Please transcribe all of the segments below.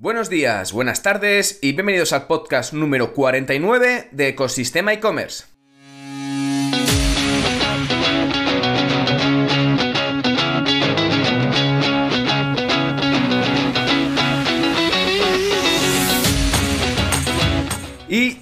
Buenos días, buenas tardes y bienvenidos al podcast número 49 de Ecosistema e-commerce.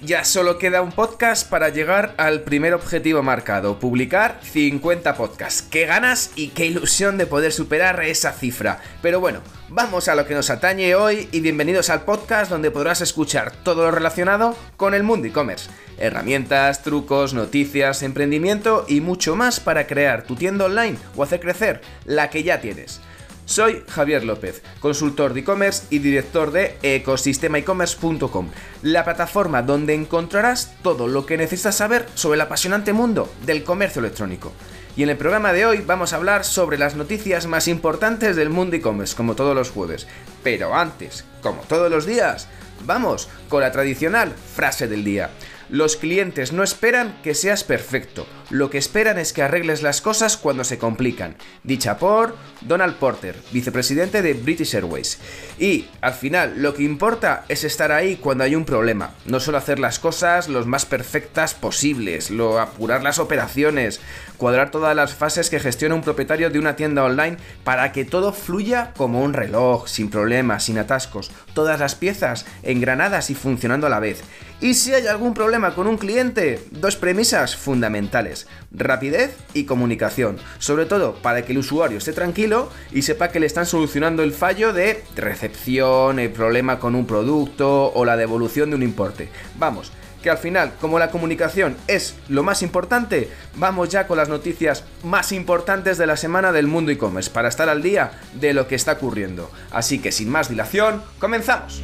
Ya solo queda un podcast para llegar al primer objetivo marcado, publicar 50 podcasts. ¡Qué ganas y qué ilusión de poder superar esa cifra! Pero bueno, vamos a lo que nos atañe hoy y bienvenidos al podcast donde podrás escuchar todo lo relacionado con el mundo e-commerce. Herramientas, trucos, noticias, emprendimiento y mucho más para crear tu tienda online o hacer crecer la que ya tienes. Soy Javier López, consultor de e-commerce y director de ecosistemaecommerce.com, la plataforma donde encontrarás todo lo que necesitas saber sobre el apasionante mundo del comercio electrónico. Y en el programa de hoy vamos a hablar sobre las noticias más importantes del mundo e-commerce, como todos los jueves. Pero antes, como todos los días, vamos con la tradicional frase del día. Los clientes no esperan que seas perfecto, lo que esperan es que arregles las cosas cuando se complican. Dicha por Donald Porter, vicepresidente de British Airways. Y, al final, lo que importa es estar ahí cuando hay un problema, no solo hacer las cosas lo más perfectas posibles, lo apurar las operaciones, cuadrar todas las fases que gestiona un propietario de una tienda online para que todo fluya como un reloj, sin problemas, sin atascos, todas las piezas engranadas y funcionando a la vez. Y si hay algún problema con un cliente, dos premisas fundamentales, rapidez y comunicación, sobre todo para que el usuario esté tranquilo y sepa que le están solucionando el fallo de recepción, el problema con un producto o la devolución de un importe. Vamos, que al final, como la comunicación es lo más importante, vamos ya con las noticias más importantes de la semana del mundo e-commerce para estar al día de lo que está ocurriendo. Así que sin más dilación, comenzamos.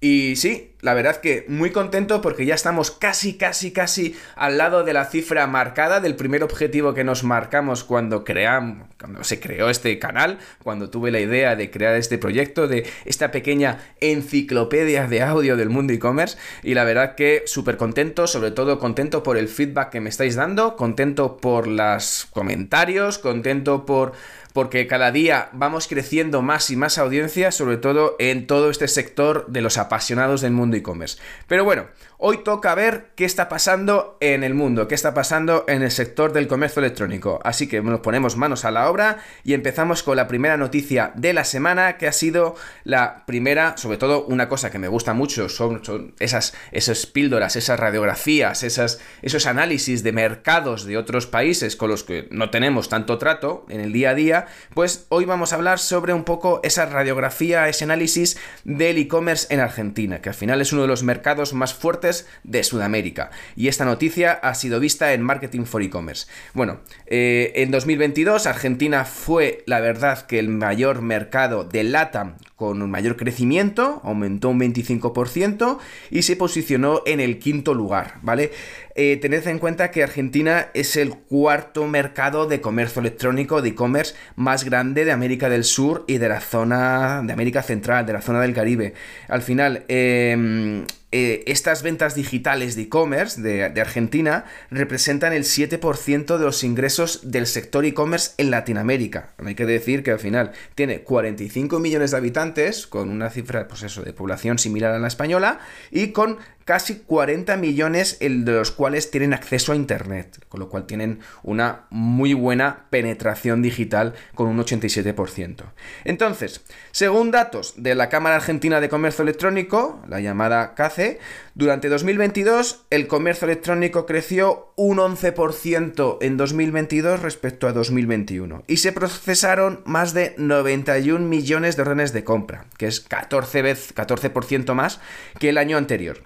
Y sí, la verdad que muy contento porque ya estamos casi, casi, casi al lado de la cifra marcada del primer objetivo que nos marcamos cuando creamos, cuando se creó este canal, cuando tuve la idea de crear este proyecto, de esta pequeña enciclopedia de audio del mundo e-commerce. Y la verdad que súper contento, sobre todo contento por el feedback que me estáis dando, contento por los comentarios, contento por porque cada día vamos creciendo más y más audiencia, sobre todo en todo este sector de los apasionados del mundo e-commerce. Pero bueno, hoy toca ver qué está pasando en el mundo, qué está pasando en el sector del comercio electrónico. Así que nos ponemos manos a la obra y empezamos con la primera noticia de la semana, que ha sido la primera, sobre todo una cosa que me gusta mucho, son, esas, esas píldoras, esas radiografías, esas, esos análisis de mercados de otros países con los que no tenemos tanto trato en el día a día pues hoy vamos a hablar sobre un poco esa radiografía, ese análisis del e-commerce en Argentina, que al final es uno de los mercados más fuertes de Sudamérica. Y esta noticia ha sido vista en Marketing for E-Commerce. Bueno, eh, en 2022 Argentina fue la verdad que el mayor mercado de LATAM con un mayor crecimiento, aumentó un 25% y se posicionó en el quinto lugar, ¿vale? Eh, tened en cuenta que Argentina es el cuarto mercado de comercio electrónico, de e-commerce más grande de América del Sur y de la zona de América Central, de la zona del Caribe. Al final, eh, eh, estas ventas digitales de e-commerce de, Argentina representan el 7% de los ingresos del sector e-commerce en Latinoamérica. Hay que decir que al final tiene 45 millones de habitantes, con una cifra pues eso, de población similar a la española, y con casi 40 millones de los cuales tienen acceso a Internet, con lo cual tienen una muy buena penetración digital con un 87%. Entonces, según datos de la Cámara Argentina de Comercio Electrónico, la llamada CACE, durante 2022 el comercio electrónico creció un 11% en 2022 respecto a 2021 y se procesaron más de 91 millones de órdenes de compra, que es 14 veces 14% más que el año anterior.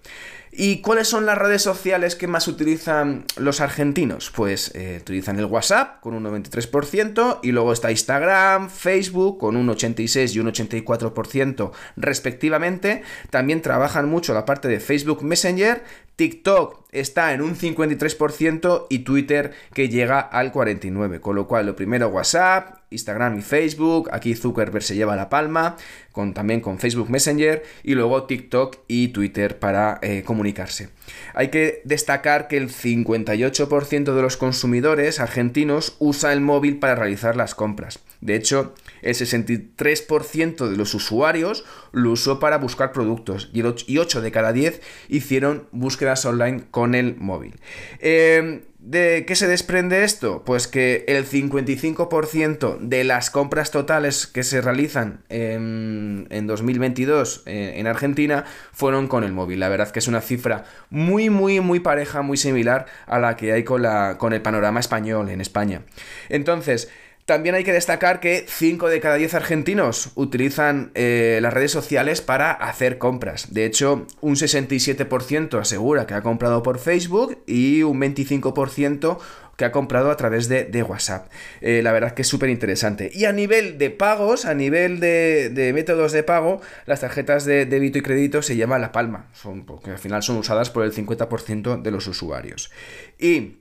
¿Y cuáles son las redes sociales que más utilizan los argentinos? Pues eh, utilizan el WhatsApp con un 93% y luego está Instagram, Facebook con un 86 y un 84% respectivamente. También trabajan mucho la parte de Facebook Messenger, TikTok está en un 53% y Twitter que llega al 49%. Con lo cual, lo primero WhatsApp, Instagram y Facebook. Aquí Zuckerberg se lleva la palma, con, también con Facebook Messenger y luego TikTok y Twitter para eh, comunicarse. Hay que destacar que el 58% de los consumidores argentinos usa el móvil para realizar las compras. De hecho, El 63% de los usuarios lo usó para buscar productos y 8 de cada 10 hicieron búsquedas online con el móvil. Eh, ¿De qué se desprende esto? Pues que el 55% de las compras totales que se realizan en, 2022 eh, en Argentina fueron con el móvil. La verdad que es una cifra muy, muy, muy pareja, muy similar a la que hay con, la, con el panorama español en España. Entonces, también hay que destacar que 5 de cada 10 argentinos utilizan eh, las redes sociales para hacer compras. De hecho, un 67% asegura que ha comprado por Facebook y un 25% que ha comprado a través de, WhatsApp. Eh, la verdad que es súper interesante. Y a nivel de pagos, a nivel de, de, métodos de pago, las tarjetas de débito y crédito se llama La Palma, son, porque al final son usadas por el 50% de los usuarios. Y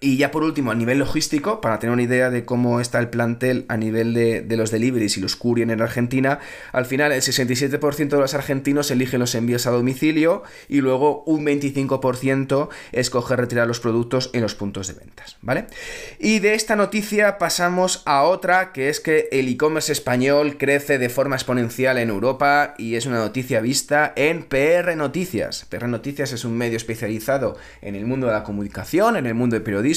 y ya por último, a nivel logístico, para tener una idea de cómo está el plantel a nivel de, los deliveries y los courier en Argentina, al final el 67% de los argentinos eligen los envíos a domicilio y luego un 25% escoge retirar los productos en los puntos de ventas, ¿vale? Y de esta noticia pasamos a otra, que es que el e-commerce español crece de forma exponencial en Europa y es una noticia vista en PR Noticias. PR Noticias es un medio especializado en el mundo de la comunicación, en el mundo del periodismo,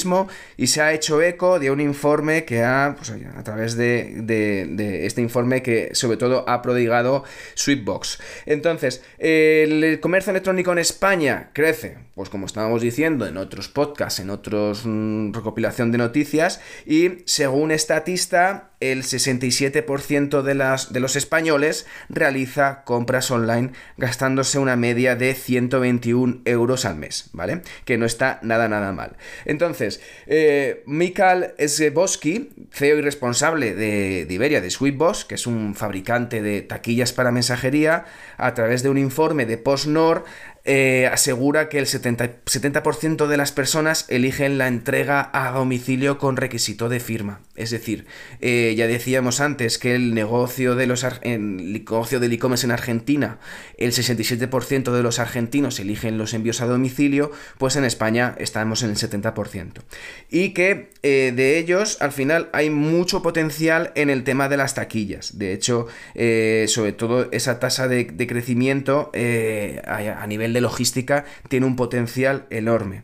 y se ha hecho eco de un informe que ha, pues, a través de, este informe que sobre todo ha prodigado Sweetbox. Entonces, el comercio electrónico en España crece, pues como estábamos diciendo en otros podcasts, en otros mm, recopilación de noticias, y según estatista, el 67% de, las, de los españoles realiza compras online gastándose una media de 121 euros al mes, ¿vale? Que no está nada, nada mal. Entonces, eh, Mikal Sgeboski, CEO y responsable de, de Iberia, de Sweetboss, que es un fabricante de taquillas para mensajería, a través de un informe de PostNord, eh, asegura que el 70%, de las personas eligen la entrega a domicilio con requisito de firma. Es decir, eh, ya decíamos antes que el negocio, de los, el negocio del e-commerce en Argentina, el 67% de los argentinos eligen los envíos a domicilio, pues en España estamos en el 70%. Y que eh, de ellos, al final, hay mucho potencial en el tema de las taquillas. De hecho, sobre todo esa tasa de, de crecimiento a nivel de logística tiene un potencial enorme.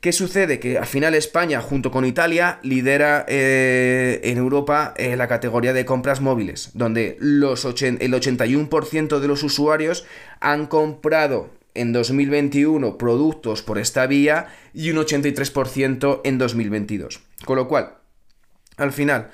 ¿Qué sucede? Que al final España, junto con Italia, lidera eh, en Europa eh, la categoría de compras móviles, donde los el 81% de los usuarios han comprado en 2021 productos por esta vía y un 83% en 2022. Con lo cual, al final,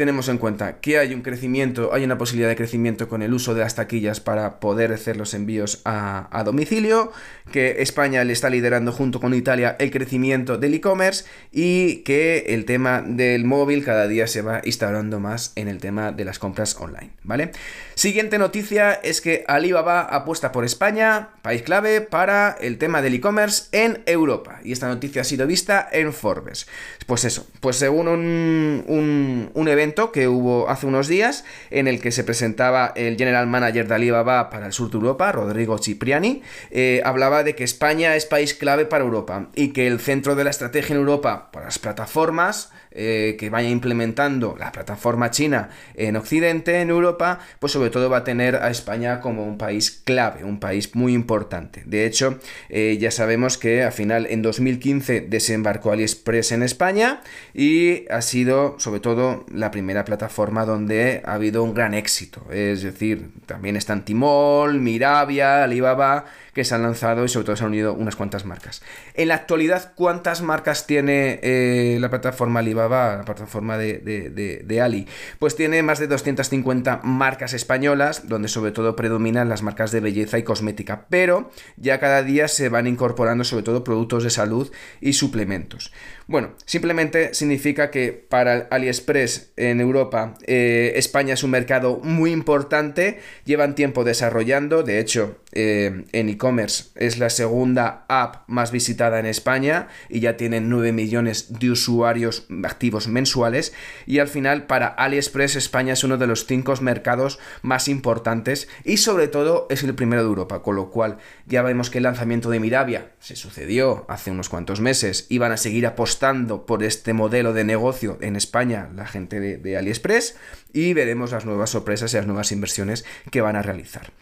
tenemos en cuenta que hay un crecimiento, hay una posibilidad de crecimiento con el uso de las taquillas para poder hacer los envíos a, domicilio, que España le está liderando junto con Italia el crecimiento del e-commerce y que el tema del móvil cada día se va instaurando más en el tema de las compras online, ¿vale? Siguiente noticia es que Alibaba apuesta por España, país clave para el tema del e-commerce en Europa. Y esta noticia ha sido vista en Forbes. Pues eso, pues según un, un evento que hubo hace unos días en el que se presentaba el general manager de Alibaba para el sur de Europa, Rodrigo Cipriani, eh, hablaba de que España es país clave para Europa y que el centro de la estrategia en Europa para las plataformas eh, que vaya implementando la plataforma china en Occidente, en Europa, pues sobre todo va a tener a España como un país clave, un país muy importante. De hecho, eh, ya sabemos que al final en 2015 desembarcó AliExpress en España y ha sido sobre todo la primera plataforma donde ha habido un gran éxito. Es decir, también están Timol, Mirabia, Alibaba, que se han lanzado y sobre todo se han unido unas cuantas marcas. En la actualidad, ¿cuántas marcas tiene eh, la plataforma Alibaba, la plataforma de, Ali? Pues tiene más de 250 marcas españolas, donde sobre todo predominan las marcas de belleza y cosmética, pero ya cada día se van incorporando sobre todo productos de salud y suplementos. Bueno, simplemente significa que para AliExpress en Europa, eh, España es un mercado muy importante, llevan tiempo desarrollando, de hecho, eh, en e-commerce es la segunda app más visitada en España y ya tienen 9 millones de usuarios activos mensuales y al final para AliExpress España es uno de los 5 mercados más importantes y sobre todo es el primero de Europa, con lo cual ya vemos que el lanzamiento de Mirabia se sucedió hace unos cuantos meses y van a seguir apostando por este modelo de negocio en España, la gente de AliExpress y veremos las nuevas sorpresas y las nuevas inversiones que van a realizar.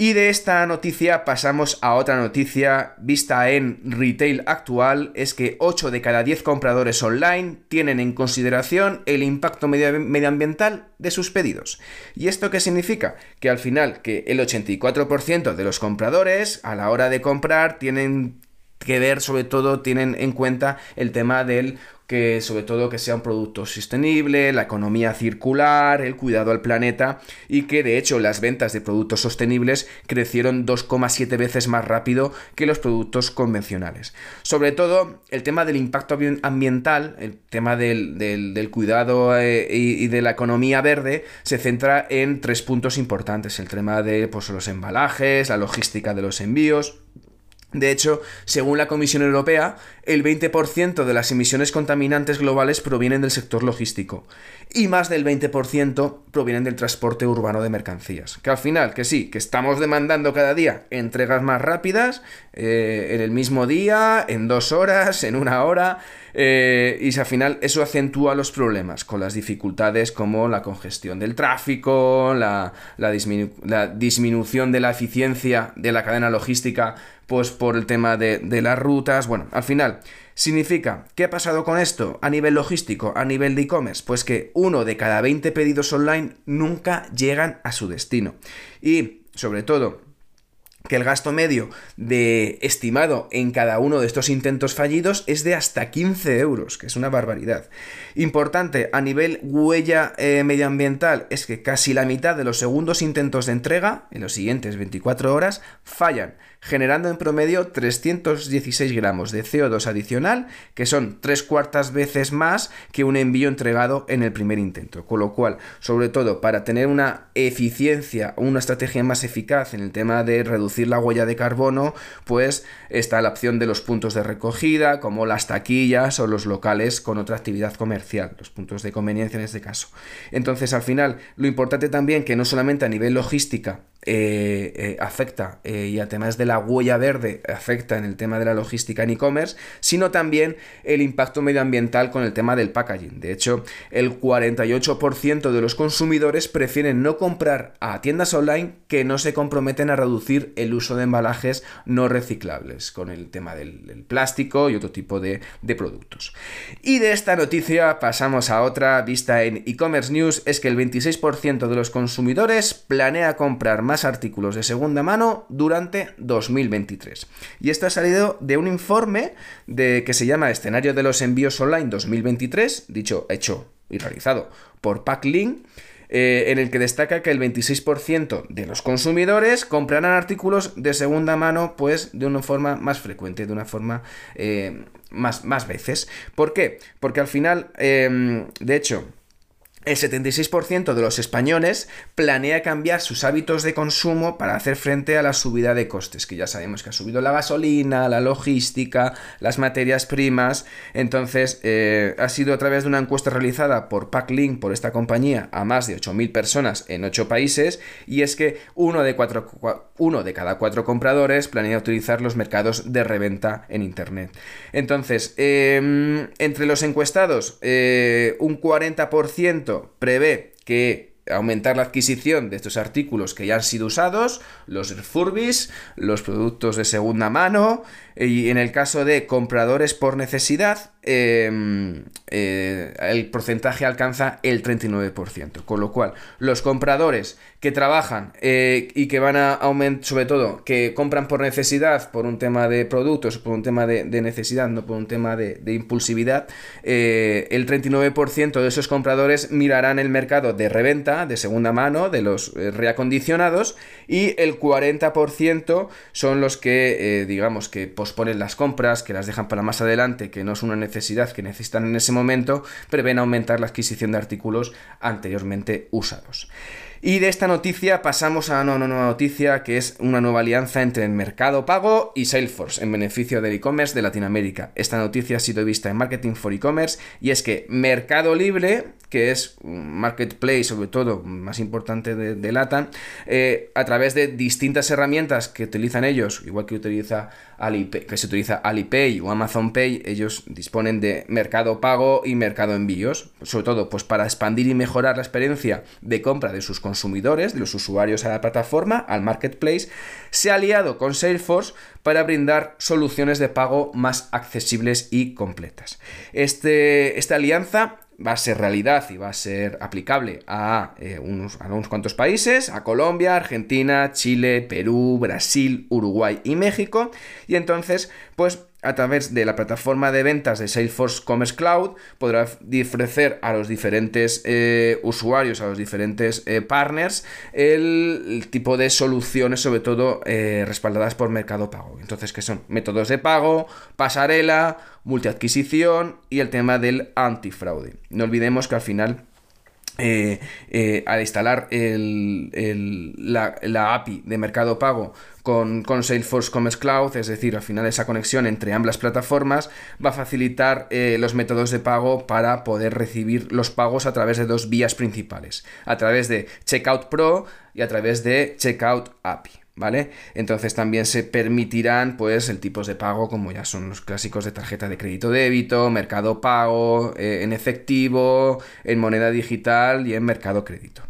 Y de esta noticia pasamos a otra noticia vista en retail actual, es que 8 de cada 10 compradores online tienen en consideración el impacto medioambiental de sus pedidos. ¿Y esto qué significa? Que al final que el 84% de los compradores a la hora de comprar tienen que ver sobre todo, tienen en cuenta el tema del que sobre todo que sea un producto sostenible, la economía circular, el cuidado al planeta y que de hecho las ventas de productos sostenibles crecieron 2,7 veces más rápido que los productos convencionales. Sobre todo el tema del impacto ambiental, el tema del, cuidado eh, y, de la economía verde se centra en tres puntos importantes, el tema de pues, los embalajes, la logística de los envíos, de hecho, según la Comisión Europea, el 20% de las emisiones contaminantes globales provienen del sector logístico y más del 20% provienen del transporte urbano de mercancías. Que al final, que sí, que estamos demandando cada día entregas más rápidas, eh, en el mismo día, en dos horas, en una hora, eh, y al final eso acentúa los problemas con las dificultades como la congestión del tráfico, la, la disminución de la eficiencia de la cadena logística pues por el tema de, las rutas. Bueno, al final, significa, ¿qué ha pasado con esto a nivel logístico, a nivel de e-commerce? Pues que uno de cada 20 pedidos online nunca llegan a su destino. Y, sobre todo, que el gasto medio de estimado en cada uno de estos intentos fallidos es de hasta 15 euros, que es una barbaridad. Importante, a nivel huella eh, medioambiental, es que casi la mitad de los segundos intentos de entrega, en los siguientes 24 horas, fallan generando en promedio 316 gramos de CO2 adicional, que son tres cuartas veces más que un envío entregado en el primer intento. Con lo cual, sobre todo para tener una eficiencia o una estrategia más eficaz en el tema de reducir la huella de carbono, pues está la opción de los puntos de recogida, como las taquillas o los locales con otra actividad comercial, los puntos de conveniencia en este caso. Entonces, al final, lo importante también que no solamente a nivel logística eh, eh, afecta eh, y además de la huella verde afecta en el tema de la logística en e-commerce, sino también el impacto medioambiental con el tema del packaging. De hecho, el 48% de los consumidores prefieren no comprar a tiendas online que no se comprometen a reducir el uso de embalajes no reciclables, con el tema del, plástico y otro tipo de, de productos. Y de esta noticia pasamos a otra vista en e-commerce news, es que el 26% de los consumidores planea comprar más artículos de segunda mano durante 2023. Y esto ha salido de un informe de, que se llama Escenario de los Envíos Online 2023, dicho, hecho y realizado por Packlink. Eh, en el que destaca que el 26% de los consumidores comprarán artículos de segunda mano, pues de una forma más frecuente, de una forma eh, más, más veces. ¿Por qué? Porque al final, eh, de hecho, el 76% de los españoles planea cambiar sus hábitos de consumo para hacer frente a la subida de costes, que ya sabemos que ha subido la gasolina, la logística, las materias primas. Entonces, eh, ha sido a través de una encuesta realizada por Packlink, por esta compañía, a más de 8.000 personas en 8 países, y es que uno de, uno de cada cuatro compradores planea utilizar los mercados de reventa en Internet. Entonces, em, entre los encuestados, eh, un 40% prevé que aumentar la adquisición de estos artículos que ya han sido usados, los refurbis, los productos de segunda mano, y en el caso de compradores por necesidad, em, eh, el porcentaje alcanza el 39%. Con lo cual, los compradores que trabajan eh, y que van a aumentar, sobre todo, que compran por necesidad, por un tema de productos, por un tema de, necesidad, no por un tema de, impulsividad, eh, el 39% de esos compradores mirarán el mercado de reventa, de segunda mano, de los reacondicionados, y el 40% son los que, digamos, que ponen las compras, que las dejan para más adelante, que no es una necesidad que necesitan en ese momento, prevén aumentar la adquisición de artículos anteriormente usados. Y de esta noticia pasamos a una nueva noticia que es una nueva alianza entre el Mercado Pago y Salesforce en beneficio del e-commerce de Latinoamérica. Esta noticia ha sido vista en Marketing for E-Commerce y es que Mercado Libre, que es un marketplace sobre todo más importante de, de LATAM, eh, a través de distintas herramientas que utilizan ellos, igual que utiliza Alipay, que se utiliza Alipay o Amazon Pay, ellos disponen de Mercado Pago y Mercado Envíos, sobre todo pues para expandir y mejorar la experiencia de compra de sus consumidores, de los usuarios a la plataforma, al marketplace, se ha aliado con Salesforce para brindar soluciones de pago más accesibles y completas. Este, esta alianza va a ser realidad y va a ser aplicable a, eh, unos, a unos cuantos países, a Colombia, Argentina, Chile, Perú, Brasil, Uruguay y México. Y entonces, pues a través de la plataforma de ventas de Salesforce Commerce Cloud podrá ofrecer a los diferentes eh, usuarios, a los diferentes eh, partners, el, tipo de soluciones, sobre todo respaldadas por Mercado Pago. Entonces, que son métodos de pago, pasarela, multiadquisición y el tema del antifraude. No olvidemos que al final eh, eh, al instalar la, API de Mercado Pago con, con, Salesforce Commerce Cloud, es decir, al final esa conexión entre ambas plataformas va a facilitar eh, los métodos de pago para poder recibir los pagos a través de dos vías principales, a través de Checkout Pro y a través de Checkout API. ¿Vale? Entonces también se permitirán, pues, el tipos de pago como ya son los clásicos de tarjeta de crédito débito, mercado pago, eh, en efectivo, en moneda digital y en mercado crédito.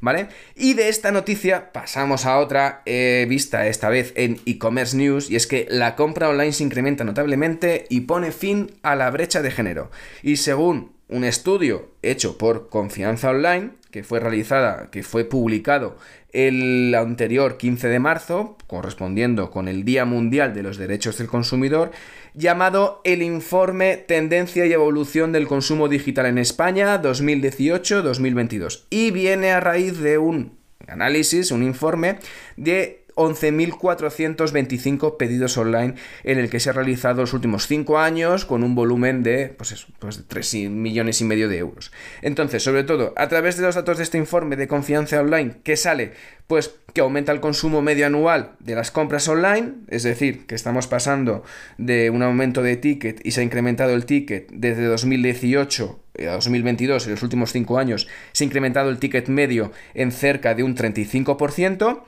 ¿Vale? Y de esta noticia pasamos a otra vista esta vez en e-commerce news y es que la compra online se incrementa notablemente y pone fin a la brecha de género. Y según un estudio hecho por Confianza Online, que fue realizada, que fue publicado el anterior 15 de marzo, correspondiendo con el Día Mundial de los Derechos del Consumidor, llamado el Informe Tendencia y Evolución del Consumo Digital en España 2018-2022. Y viene a raíz de un análisis, un informe de 11.425 pedidos online en el que se ha realizado los últimos 5 años con un volumen de, pues pues de 3 millones y medio de euros. Entonces, sobre todo, a través de los datos de este informe de confianza online, que sale? Pues que aumenta el consumo medio anual de las compras online, es decir, que estamos pasando de un aumento de ticket y se ha incrementado el ticket desde 2018 a 2022, en los últimos 5 años, se ha incrementado el ticket medio en cerca de un 35%,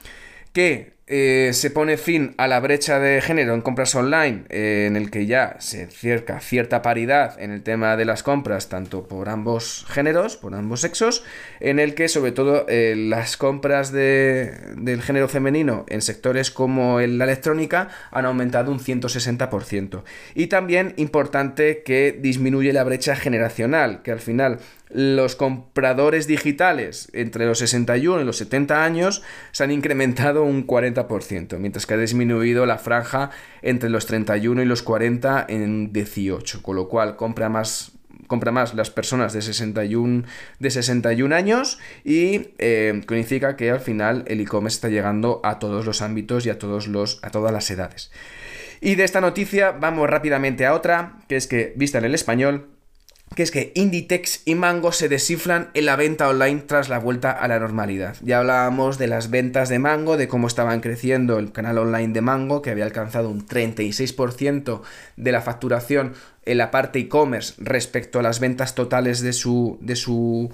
que eh, se pone fin a la brecha de género en compras online, eh, en el que ya se cerca cierta paridad en el tema de las compras, tanto por ambos géneros, por ambos sexos, en el que sobre todo eh, las compras del género femenino en sectores como la electrónica han aumentado un 160%. Y también importante que disminuye la brecha generacional, que al final los compradores digitales entre los 61 y los 70 años se han incrementado un 40%, mientras que ha disminuido la franja entre los 31 y los 40 en 18, con lo cual compra más compra más las personas de 61, de 61 años y eh, significa que al final el e-commerce está llegando a todos los ámbitos y a, todos los, a todas las edades. Y de esta noticia vamos rápidamente a otra, que es que, vista en el español, que es que Inditex y Mango se descifran en la venta online tras la vuelta a la normalidad. Ya hablábamos de las ventas de Mango, de cómo estaban creciendo el canal online de Mango, que había alcanzado un 36% de la facturación en la parte e-commerce respecto a las ventas totales de su, de su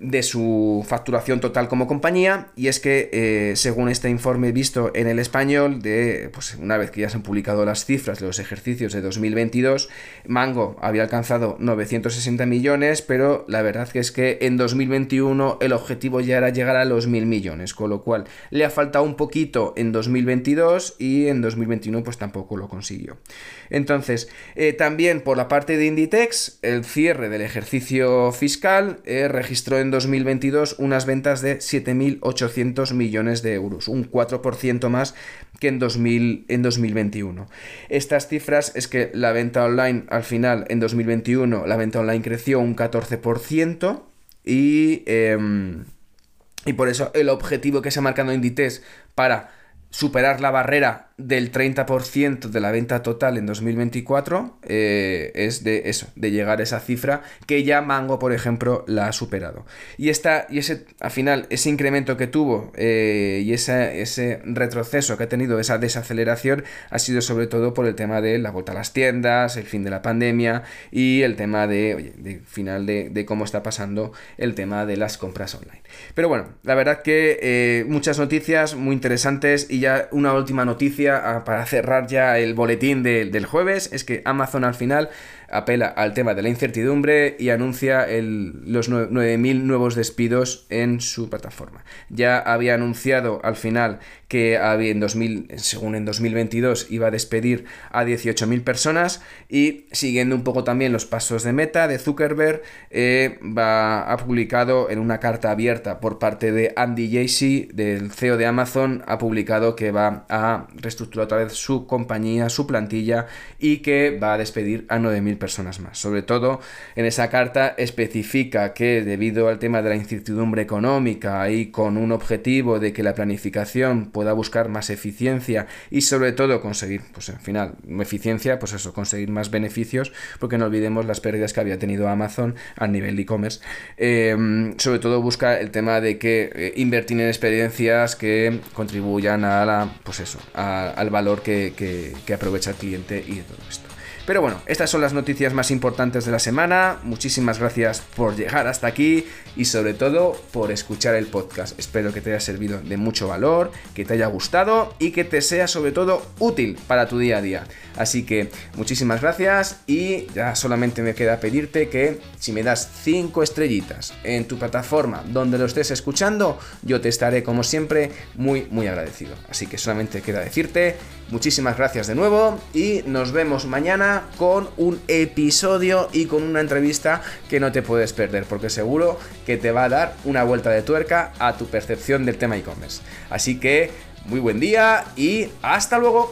de su facturación total como compañía y es que eh, según este informe visto en el español de pues una vez que ya se han publicado las cifras de los ejercicios de 2022 Mango había alcanzado 960 millones pero la verdad que es que en 2021 el objetivo ya era llegar a los 1000 millones con lo cual le ha faltado un poquito en 2022 y en 2021 pues tampoco lo consiguió. Entonces eh, también por la parte de Inditex el cierre del ejercicio fiscal eh, registró en 2022 unas ventas de 7.800 millones de euros, un 4% más que en, 2000, en 2021. Estas cifras es que la venta online al final en 2021 la venta online creció un 14% y, em, y por eso el objetivo que se ha marcado Inditex para superar la barrera del 30% de la venta total en 2024 eh, es de eso, de llegar a esa cifra que ya Mango, por ejemplo, la ha superado. Y, y ese, al final, ese incremento que tuvo eh, y ese retroceso que ha tenido, esa desaceleración, ha sido sobre todo por el tema de la vuelta a las tiendas, el fin de la pandemia y el tema de final de, cómo está pasando el tema de las compras online. Pero bueno, la verdad que eh, muchas noticias muy interesantes y ya una última noticia ah, para cerrar ya el boletín del jueves es que Amazon al final apela al tema de la incertidumbre y anuncia los 9.000 nuevos despidos en su plataforma. Ya había anunciado al final que había en 2000, según en 2022 iba a despedir a 18.000 personas y siguiendo un poco también los pasos de Meta, de Zuckerberg, eh, va, ha publicado en una carta abierta por parte de Andy Jassy, del CEO de Amazon, ha publicado que va a reestructurar otra vez su compañía, su plantilla y que va a despedir a 9.000 personas más. Sobre todo en esa carta especifica que debido al tema de la incertidumbre económica y con un objetivo de que la planificación pueda buscar más eficiencia y sobre todo conseguir, pues al final, eficiencia, pues eso, conseguir más beneficios, porque no olvidemos las pérdidas que había tenido Amazon a nivel de e-commerce. Eh, sobre todo busca el tema de que eh, invertir en experiencias que contribuyan a la, pues eso, al valor que, que aprovecha el cliente y todo esto. Pero bueno, estas son las noticias más importantes de la semana. Muchísimas gracias por llegar hasta aquí y sobre todo por escuchar el podcast. Espero que te haya servido de mucho valor, que te haya gustado y que te sea sobre todo útil para tu día a día. Así que muchísimas gracias y ya solamente me queda pedirte que si me das 5 estrellitas en tu plataforma donde lo estés escuchando, yo te estaré como siempre muy muy agradecido. Así que solamente queda decirte muchísimas gracias de nuevo y nos vemos mañana con un episodio y con una entrevista que no te puedes perder porque seguro que te va a dar una vuelta de tuerca a tu percepción del tema e-commerce. Así que muy buen día y hasta luego.